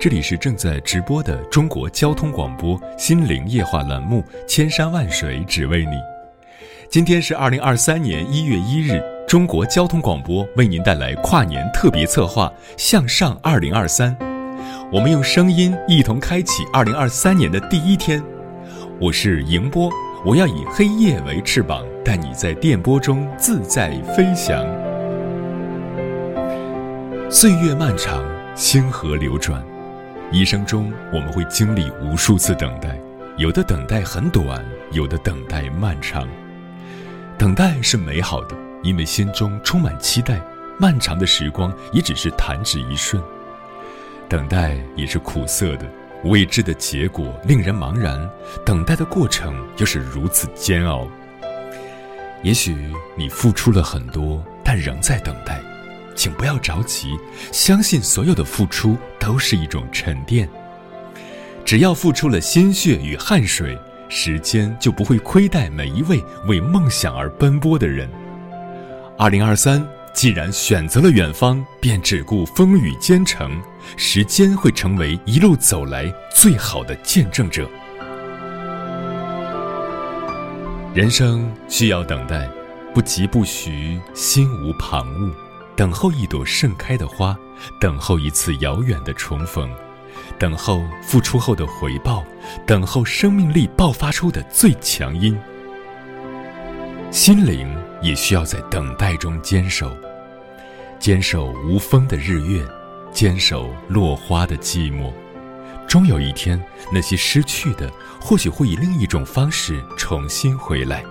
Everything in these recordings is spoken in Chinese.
这里是正在直播的中国交通广播心灵夜话栏目《千山万水只为你》。今天是二零二三年一月一日，中国交通广播为您带来跨年特别策划《向上二零二三》，我们用声音一同开启二零二三年的第一天。我是迎波，我要以黑夜为翅膀，带你在电波中自在飞翔。岁月漫长，星河流转。一生中，我们会经历无数次等待，有的等待很短，有的等待漫长。等待是美好的，因为心中充满期待；漫长的时光也只是弹指一瞬。等待也是苦涩的，未知的结果令人茫然，等待的过程又是如此煎熬。也许你付出了很多，但仍在等待。请不要着急，相信所有的付出都是一种沉淀。只要付出了心血与汗水，时间就不会亏待每一位为梦想而奔波的人。二零二三，既然选择了远方，便只顾风雨兼程，时间会成为一路走来最好的见证者。人生需要等待，不急不徐，心无旁骛。等候一朵盛开的花，等候一次遥远的重逢，等候付出后的回报，等候生命力爆发出的最强音。心灵也需要在等待中坚守，坚守无风的日月，坚守落花的寂寞。终有一天，那些失去的，或许会以另一种方式重新回来。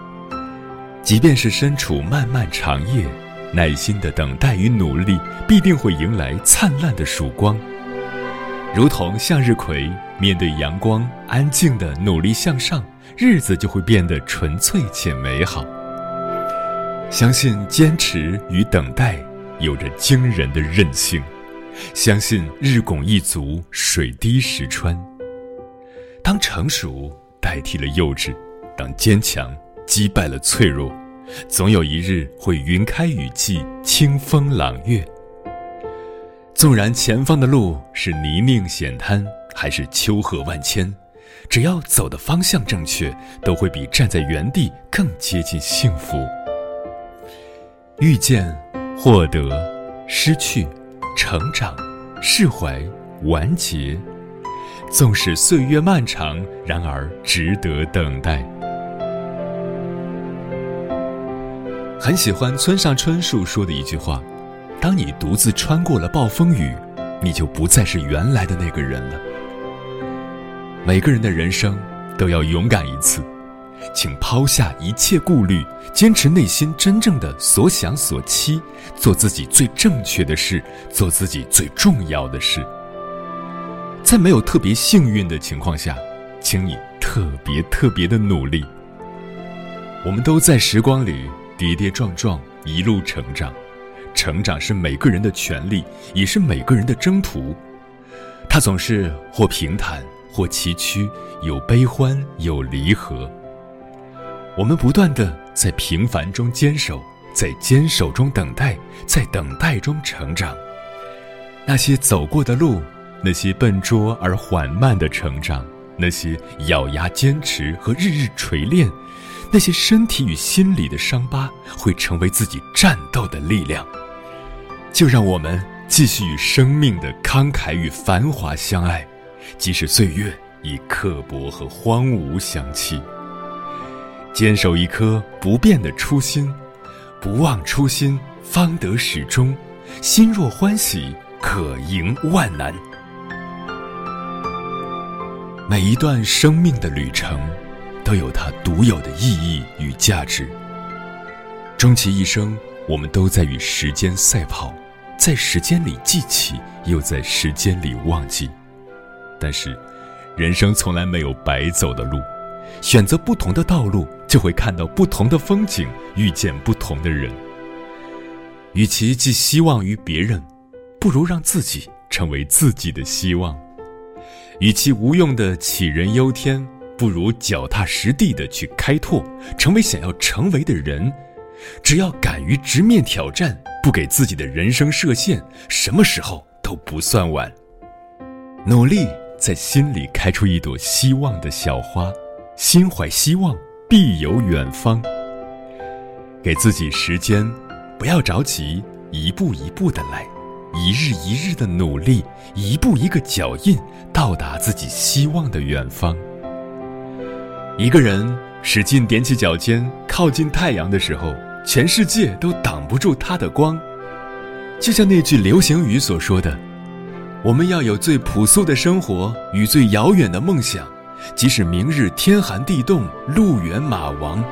即便是身处漫漫长夜。耐心的等待与努力，必定会迎来灿烂的曙光。如同向日葵，面对阳光，安静的努力向上，日子就会变得纯粹且美好。相信坚持与等待有着惊人的韧性，相信日拱一卒，水滴石穿。当成熟代替了幼稚，当坚强击败了脆弱。总有一日会云开雨霁，清风朗月。纵然前方的路是泥泞险滩，还是丘壑万千，只要走的方向正确，都会比站在原地更接近幸福。遇见、获得、失去、成长、释怀、完结，纵使岁月漫长，然而值得等待。很喜欢村上春树说的一句话：“当你独自穿过了暴风雨，你就不再是原来的那个人了。”每个人的人生都要勇敢一次，请抛下一切顾虑，坚持内心真正的所想所期，做自己最正确的事，做自己最重要的事。在没有特别幸运的情况下，请你特别特别的努力。我们都在时光里。跌跌撞撞，一路成长，成长是每个人的权利，也是每个人的征途。它总是或平坦，或崎岖，有悲欢，有离合。我们不断的在平凡中坚守，在坚守中等待，在等待中成长。那些走过的路，那些笨拙而缓慢的成长，那些咬牙坚持和日日锤炼。那些身体与心理的伤疤，会成为自己战斗的力量。就让我们继续与生命的慷慨与繁华相爱，即使岁月以刻薄和荒芜相欺。坚守一颗不变的初心，不忘初心，方得始终。心若欢喜，可迎万难。每一段生命的旅程，都有它独有的意义与价值。终其一生，我们都在与时间赛跑，在时间里记起，又在时间里忘记。但是，人生从来没有白走的路。选择不同的道路，就会看到不同的风景，遇见不同的人。与其寄希望于别人，不如让自己成为自己的希望；与其无用的杞人忧天，不如脚踏实地的去开拓，成为想要成为的人。只要敢于直面挑战，不给自己的人生设限，什么时候都不算晚。努力在心里开出一朵希望的小花。心怀希望，必有远方。给自己时间，不要着急，一步一步的来，一日一日的努力，一步一个脚印，到达自己希望的远方。一个人使劲踮起脚尖，靠近太阳的时候，全世界都挡不住他的光。就像那句流行语所说的：“我们要有最朴素的生活与最遥远的梦想。”即使明日天寒地冻，路远马亡，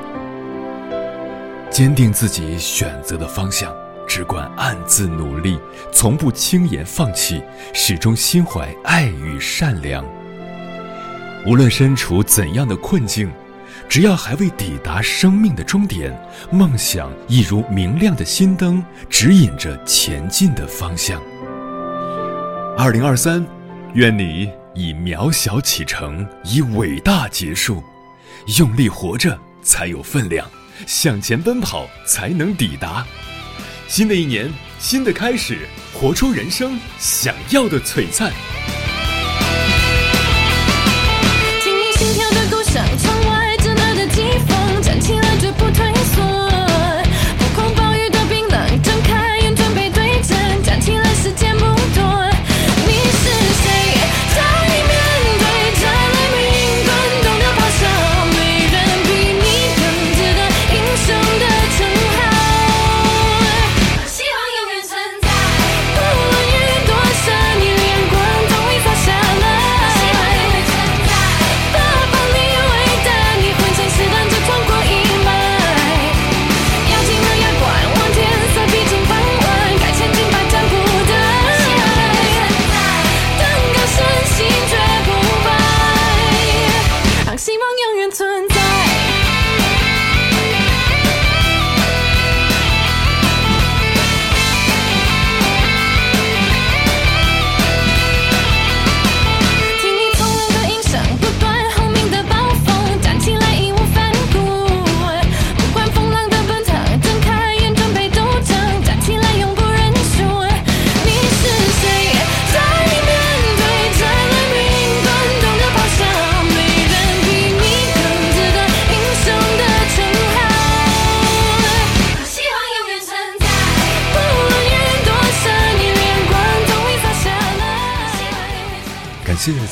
坚定自己选择的方向，只管暗自努力，从不轻言放弃，始终心怀爱与善良。无论身处怎样的困境，只要还未抵达生命的终点，梦想亦如明亮的心灯，指引着前进的方向。二零二三，愿你。以渺小启程，以伟大结束。用力活着才有分量，向前奔跑才能抵达。新的一年，新的开始，活出人生想要的璀璨。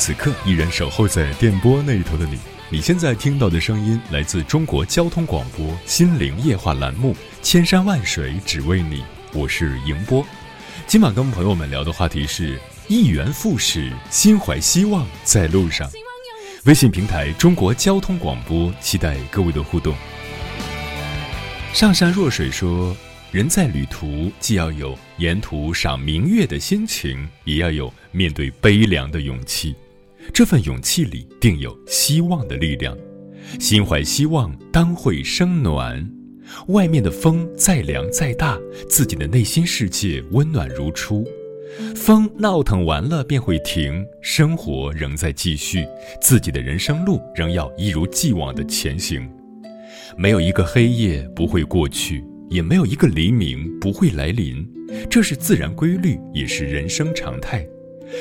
此刻依然守候在电波那一头的你。你现在听到的声音来自中国交通广播《心灵夜话》栏目，《千山万水只为你》，我是迎波。今晚跟朋友们聊的话题是“一元复始，心怀希望在路上”。微信平台中国交通广播，期待各位的互动。上善若水说。人在旅途，既要有沿途赏明月的心情，也要有面对悲凉的勇气。这份勇气里，定有希望的力量。心怀希望，当会生暖。外面的风再凉再大，自己的内心世界温暖如初。风闹腾完了便会停，生活仍在继续，自己的人生路仍要一如既往的前行。没有一个黑夜不会过去。也没有一个黎明不会来临，这是自然规律，也是人生常态。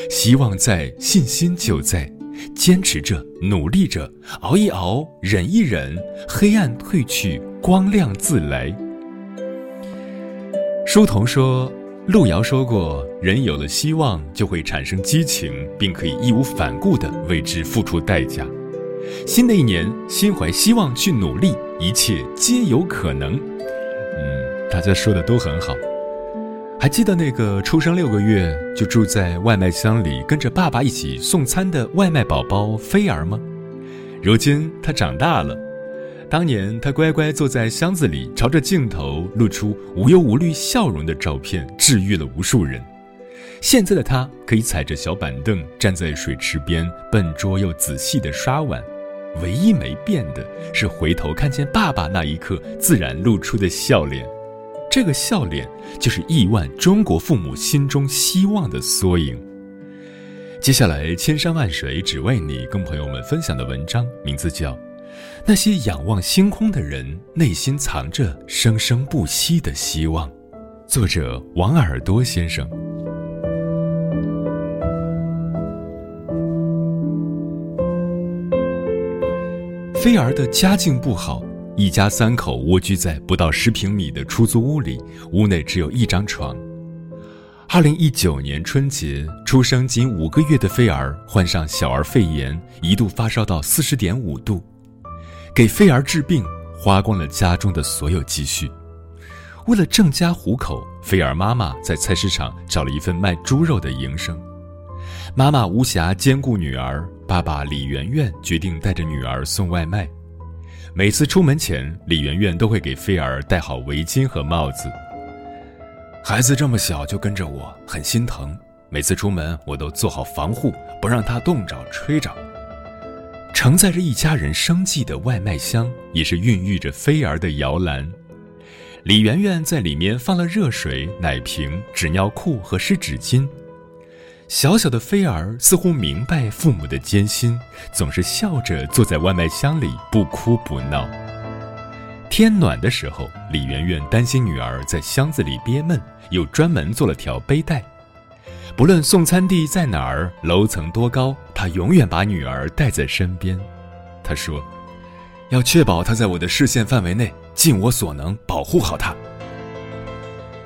希望在，信心就在，坚持着，努力着，熬一熬，忍一忍，黑暗褪去，光亮自来。书童说：“路遥说过：“人有了希望，就会产生激情，并可以义无反顾地为之付出代价。”新的一年，心怀希望去努力，一切皆有可能。嗯，大家说的都很好。还记得那个出生六个月就住在外卖箱里，跟着爸爸一起送餐的外卖宝宝菲儿吗？如今他长大了。当年他乖乖坐在箱子里，朝着镜头露出无忧无虑笑容的照片，治愈了无数人。现在的他可以踩着小板凳站在水池边，笨拙又仔细地刷碗。唯一没变的是回头看见爸爸那一刻自然露出的笑脸。这个笑脸就是亿万中国父母心中希望的缩影。接下来，千山万水只为你，跟朋友们分享的文章名字叫。那些仰望星空的人，内心藏着生生不息的希望。作者王耳朵先生。菲儿的家境不好，一家三口蜗居在不到十平米的出租屋里，屋内只有一张床。二零一九年春节，出生仅五个月的菲儿患上小儿肺炎，一度发烧到四十点五度。给菲儿治病，花光了家中的所有积蓄。为了挣家糊口，菲儿妈妈在菜市场找了一份卖猪肉的营生。妈妈无暇兼顾女儿，爸爸李媛媛决定带着女儿送外卖。每次出门前，李媛媛都会给菲儿戴好围巾和帽子。孩子这么小就跟着我，很心疼。每次出门，我都做好防护，不让他冻着、吹着。承载着一家人生计的外卖箱，也是孕育着菲儿的摇篮。李媛媛在里面放了热水、奶瓶、纸尿裤和湿纸巾。小小的菲儿似乎明白父母的艰辛，总是笑着坐在外卖箱里，不哭不闹。天暖的时候，李媛媛担心女儿在箱子里憋闷，又专门做了条背带。不论送餐地在哪儿，楼层多高，他永远把女儿带在身边。他说：“要确保她在我的视线范围内，尽我所能保护好她。”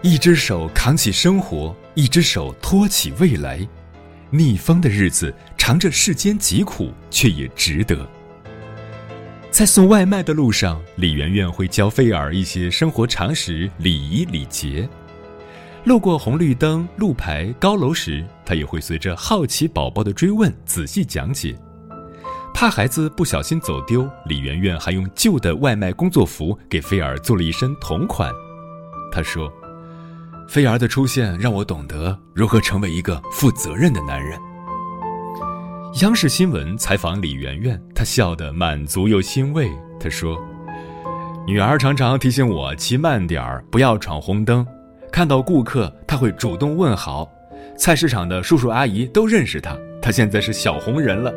一只手扛起生活，一只手托起未来。逆风的日子，尝着世间疾苦，却也值得。在送外卖的路上，李媛媛会教菲儿一些生活常识、礼仪礼节。路过红绿灯、路牌、高楼时，他也会随着好奇宝宝的追问仔细讲解。怕孩子不小心走丢，李媛媛还用旧的外卖工作服给菲儿做了一身同款。她说：“菲儿的出现让我懂得如何成为一个负责任的男人。”央视新闻采访李媛媛，她笑得满足又欣慰。她说：“女儿常常提醒我骑慢点儿，不要闯红灯。”看到顾客，他会主动问好，菜市场的叔叔阿姨都认识他，他现在是小红人了。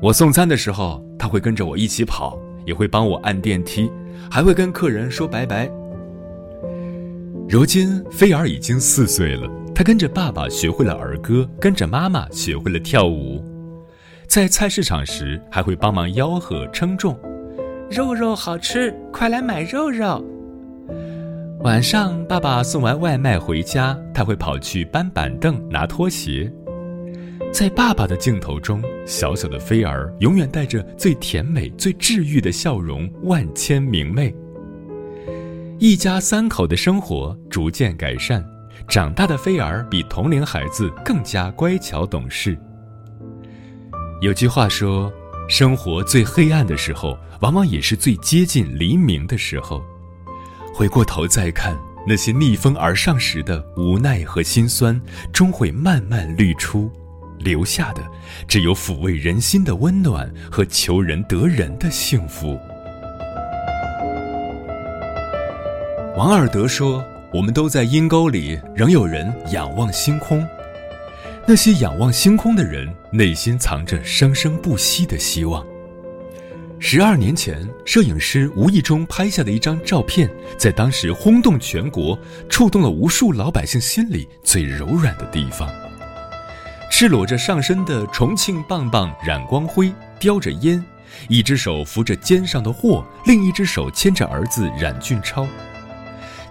我送餐的时候，他会跟着我一起跑，也会帮我按电梯，还会跟客人说拜拜。如今菲儿已经四岁了，他跟着爸爸学会了儿歌，跟着妈妈学会了跳舞，在菜市场时还会帮忙吆喝称重，肉肉好吃，快来买肉肉。晚上，爸爸送完外卖回家，他会跑去搬板凳、拿拖鞋。在爸爸的镜头中，小小的菲儿永远带着最甜美、最治愈的笑容，万千明媚。一家三口的生活逐渐改善，长大的菲儿比同龄孩子更加乖巧懂事。有句话说：“生活最黑暗的时候，往往也是最接近黎明的时候。”回过头再看那些逆风而上时的无奈和心酸，终会慢慢滤出，留下的只有抚慰人心的温暖和求人得人的幸福。王尔德说：“我们都在阴沟里，仍有人仰望星空。那些仰望星空的人，内心藏着生生不息的希望。”十二年前，摄影师无意中拍下的一张照片，在当时轰动全国，触动了无数老百姓心里最柔软的地方。赤裸着上身的重庆棒棒冉光辉，叼着烟，一只手扶着肩上的货，另一只手牵着儿子冉俊超。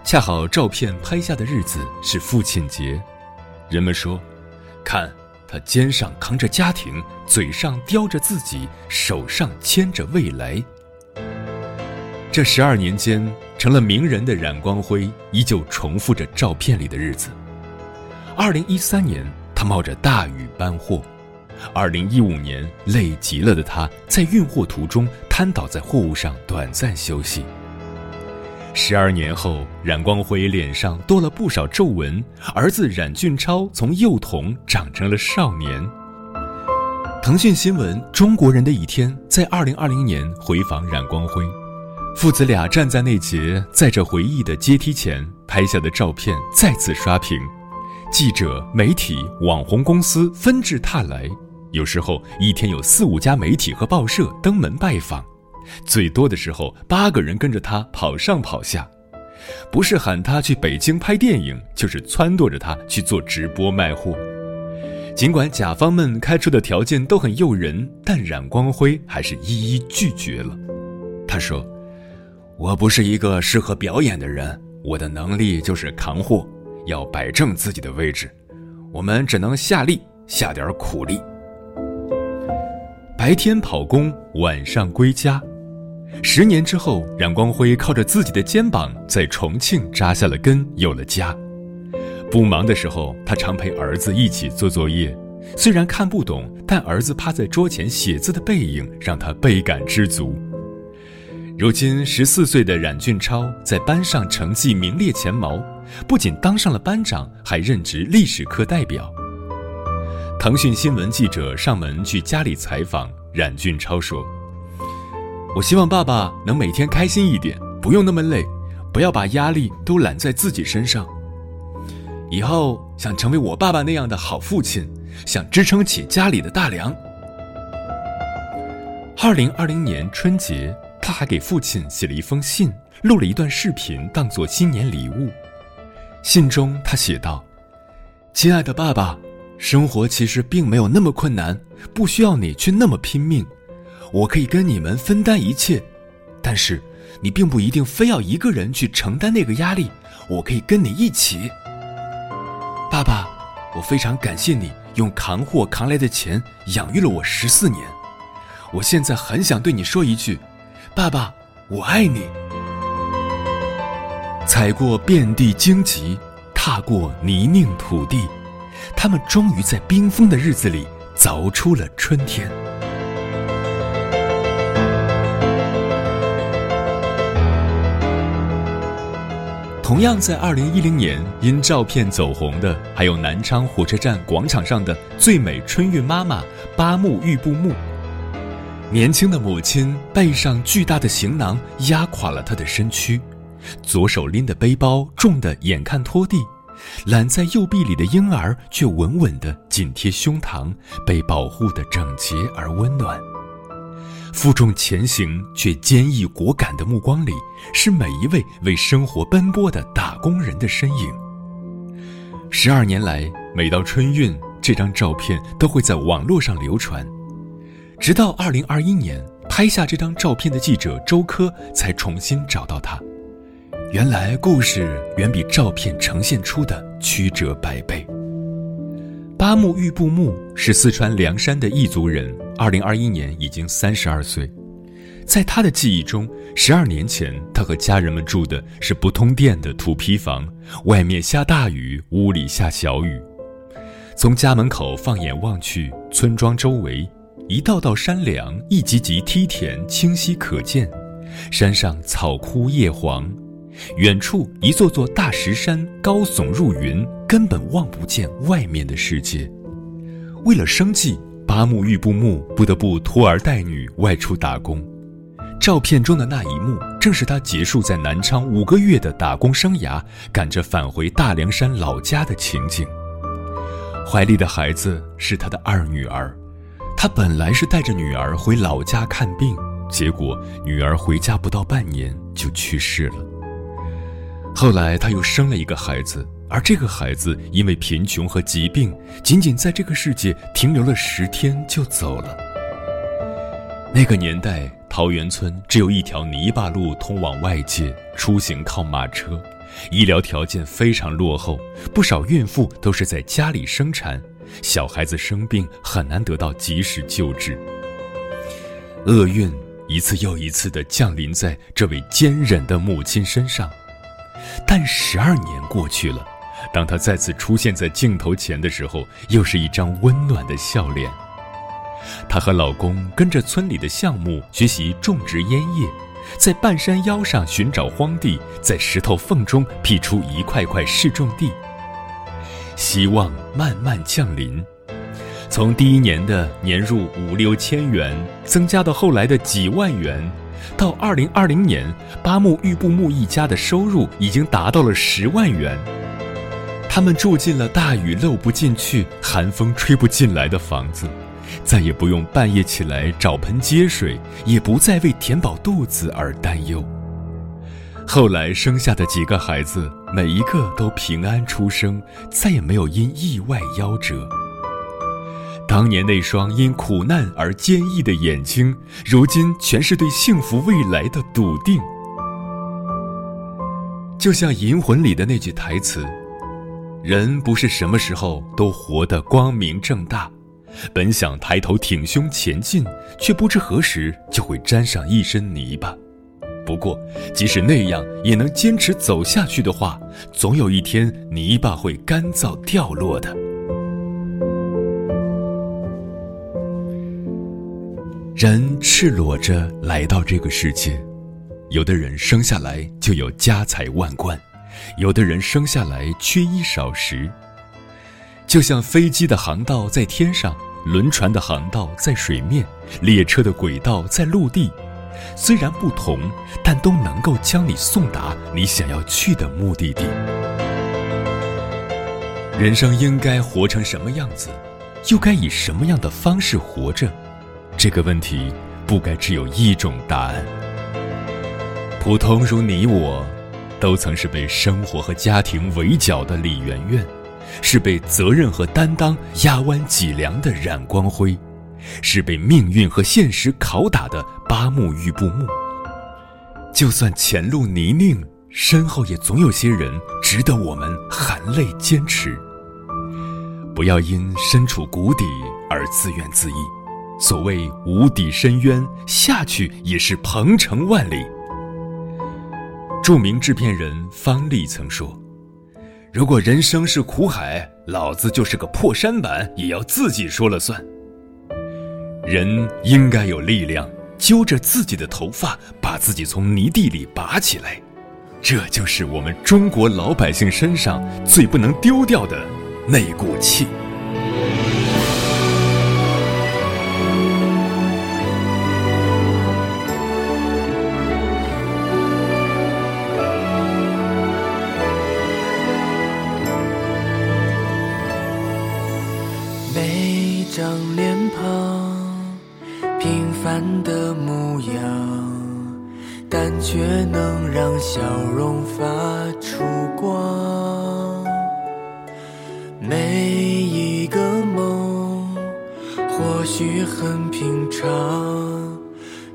恰好照片拍下的日子是父亲节，人们说：“看他肩上扛着家庭，嘴上叼着自己，手上牵着未来。”这十二年间，成了名人的冉光辉依旧重复着照片里的日子。二零一三年，他冒着大雨搬货；二零一五年，累极了的他在运货途中瘫倒在货物上短暂休息。十二年后，冉光辉脸上多了不少皱纹，儿子冉俊超从幼童长成了少年。腾讯新闻《中国人的一天》在二零二零年回访冉光辉，父子俩站在那节载着回忆的阶梯前拍下的照片再次刷屏，记者、媒体、网红公司纷至沓来，有时候一天有四五家媒体和报社登门拜访。最多的时候，八个人跟着他跑上跑下，不是喊他去北京拍电影，就是撺掇着他去做直播卖货。尽管甲方们开出的条件都很诱人，但冉光辉还是一一拒绝了。他说：“我不是一个适合表演的人，我的能力就是扛货，要摆正自己的位置。我们只能下力，下点苦力。白天跑工，晚上归家。”十年之后，冉光辉靠着自己的肩膀在重庆扎下了根，有了家。不忙的时候，他常陪儿子一起做作业。虽然看不懂，但儿子趴在桌前写字的背影让他倍感知足。如今十四岁的冉俊超在班上成绩名列前茅，不仅当上了班长，还任职历史课代表。腾讯新闻记者上门去家里采访，冉俊超说。我希望爸爸能每天开心一点，不用那么累，不要把压力都揽在自己身上。以后想成为我爸爸那样的好父亲，想支撑起家里的大梁。二零二零年春节，他还给父亲写了一封信，录了一段视频当做新年礼物。信中他写道：“亲爱的爸爸，生活其实并没有那么困难，不需要你去那么拼命。”我可以跟你们分担一切，但是你并不一定非要一个人去承担那个压力。我可以跟你一起。爸爸，我非常感谢你用扛货扛来的钱养育了我十四年。我现在很想对你说一句，爸爸，我爱你。踩过遍地荆棘，踏过泥泞土地，他们终于在冰封的日子里凿出了春天。同样在二零一零年因照片走红的，还有南昌火车站广场上的最美春运妈妈八木玉布木。年轻的母亲背上巨大的行囊压垮了她的身躯，左手拎的背包重的眼看拖地，揽在右臂里的婴儿却稳稳地紧贴胸膛，被保护得整洁而温暖。负重前行却坚毅果敢的目光里，是每一位为生活奔波的打工人的身影。十二年来，每到春运，这张照片都会在网络上流传。直到二零二一年，拍下这张照片的记者周科才重新找到他。原来，故事远比照片呈现出的曲折百倍。八木玉布木是四川凉山的彝族人，二零二一年已经三十二岁。在他的记忆中，十二年前他和家人们住的是不通电的土坯房，外面下大雨，屋里下小雨。从家门口放眼望去，村庄周围一道道山梁，一级级梯田清晰可见，山上草枯叶黄。远处一座座大石山高耸入云，根本望不见外面的世界。为了生计，八木玉布木不得不拖儿带女外出打工。照片中的那一幕，正是他结束在南昌五个月的打工生涯，赶着返回大凉山老家的情景。怀里的孩子是他的二女儿，他本来是带着女儿回老家看病，结果女儿回家不到半年就去世了。后来他又生了一个孩子，而这个孩子因为贫穷和疾病，仅仅在这个世界停留了十天就走了。那个年代，桃源村只有一条泥巴路通往外界，出行靠马车，医疗条件非常落后，不少孕妇都是在家里生产，小孩子生病很难得到及时救治。厄运一次又一次地降临在这位坚忍的母亲身上，但十二年过去了，当她再次出现在镜头前的时候，又是一张温暖的笑脸。她和老公跟着村里的项目学习种植烟叶，在半山腰上寻找荒地，在石头缝中辟出一块块试种地。希望慢慢降临，从第一年的年入五六千元，增加到后来的几万元，到二零二零年，八木玉布木一家的收入已经达到了十万元。他们住进了大雨漏不进去、寒风吹不进来的房子。再也不用半夜起来找盆接水，也不再为填饱肚子而担忧。后来生下的几个孩子，每一个都平安出生，再也没有因意外夭折。当年那双因苦难而坚毅的眼睛，如今全是对幸福未来的笃定。就像《银魂》里的那句台词：“人不是什么时候都活得光明正大。”本想抬头挺胸前进，却不知何时就会沾上一身泥巴。不过，即使那样也能坚持走下去的话，总有一天泥巴会干燥掉落的。人赤裸着来到这个世界，有的人生下来就有家财万贯，有的人生下来缺衣少食。就像飞机的航道在天上，轮船的航道在水面，列车的轨道在陆地，虽然不同，但都能够将你送达你想要去的目的地。人生应该活成什么样子，又该以什么样的方式活着？这个问题不该只有一种答案。普通如你我，都曾是被生活和家庭围剿的李媛媛。是被责任和担当压弯脊梁的冉光辉，是被命运和现实拷打的八木玉布木。就算前路泥泞，身后也总有些人值得我们含泪坚持。不要因身处谷底而自怨自艾，所谓无底深渊，下去也是鹏程万里。著名制片人方励曾说。如果人生是苦海，老子就是个破山板，也要自己说了算。人应该有力量，揪着自己的头发，把自己从泥地里拔起来，这就是我们中国老百姓身上最不能丢掉的那股气。平凡的模样，但却能让笑容发出光。每一个梦或许很平常，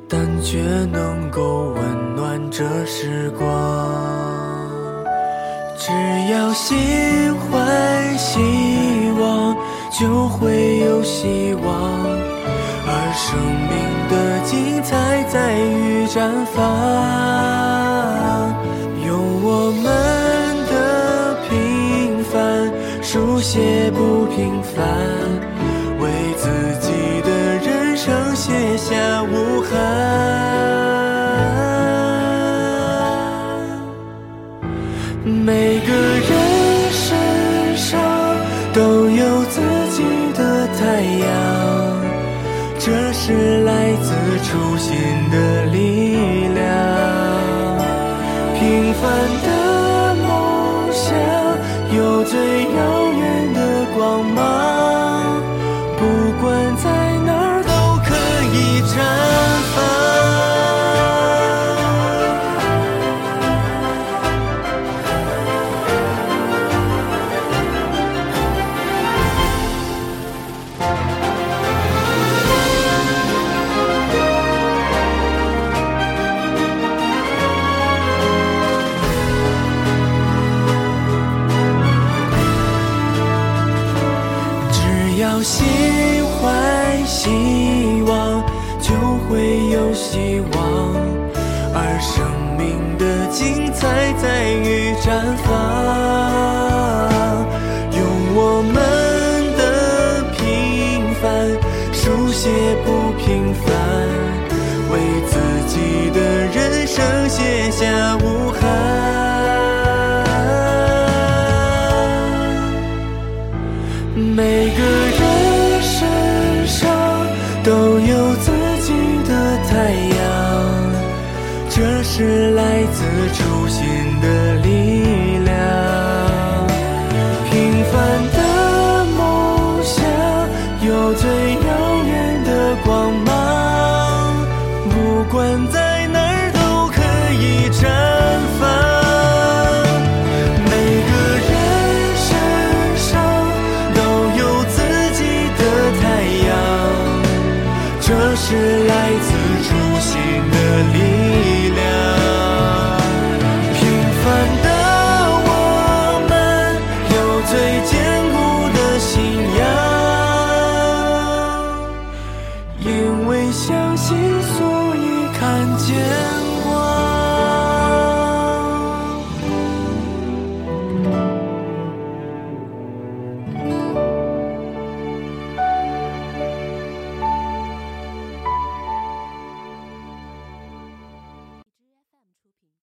但却能够温暖这时光。只要心怀希望，就会有希望。生命的精彩在于绽放，用我们的平凡书写不平凡，为自己的人生写下无憾。每个人我心怀希望就会有希望而生命的精彩在于绽放。用我们的平凡书写不平凡为自己的人生写下无困在。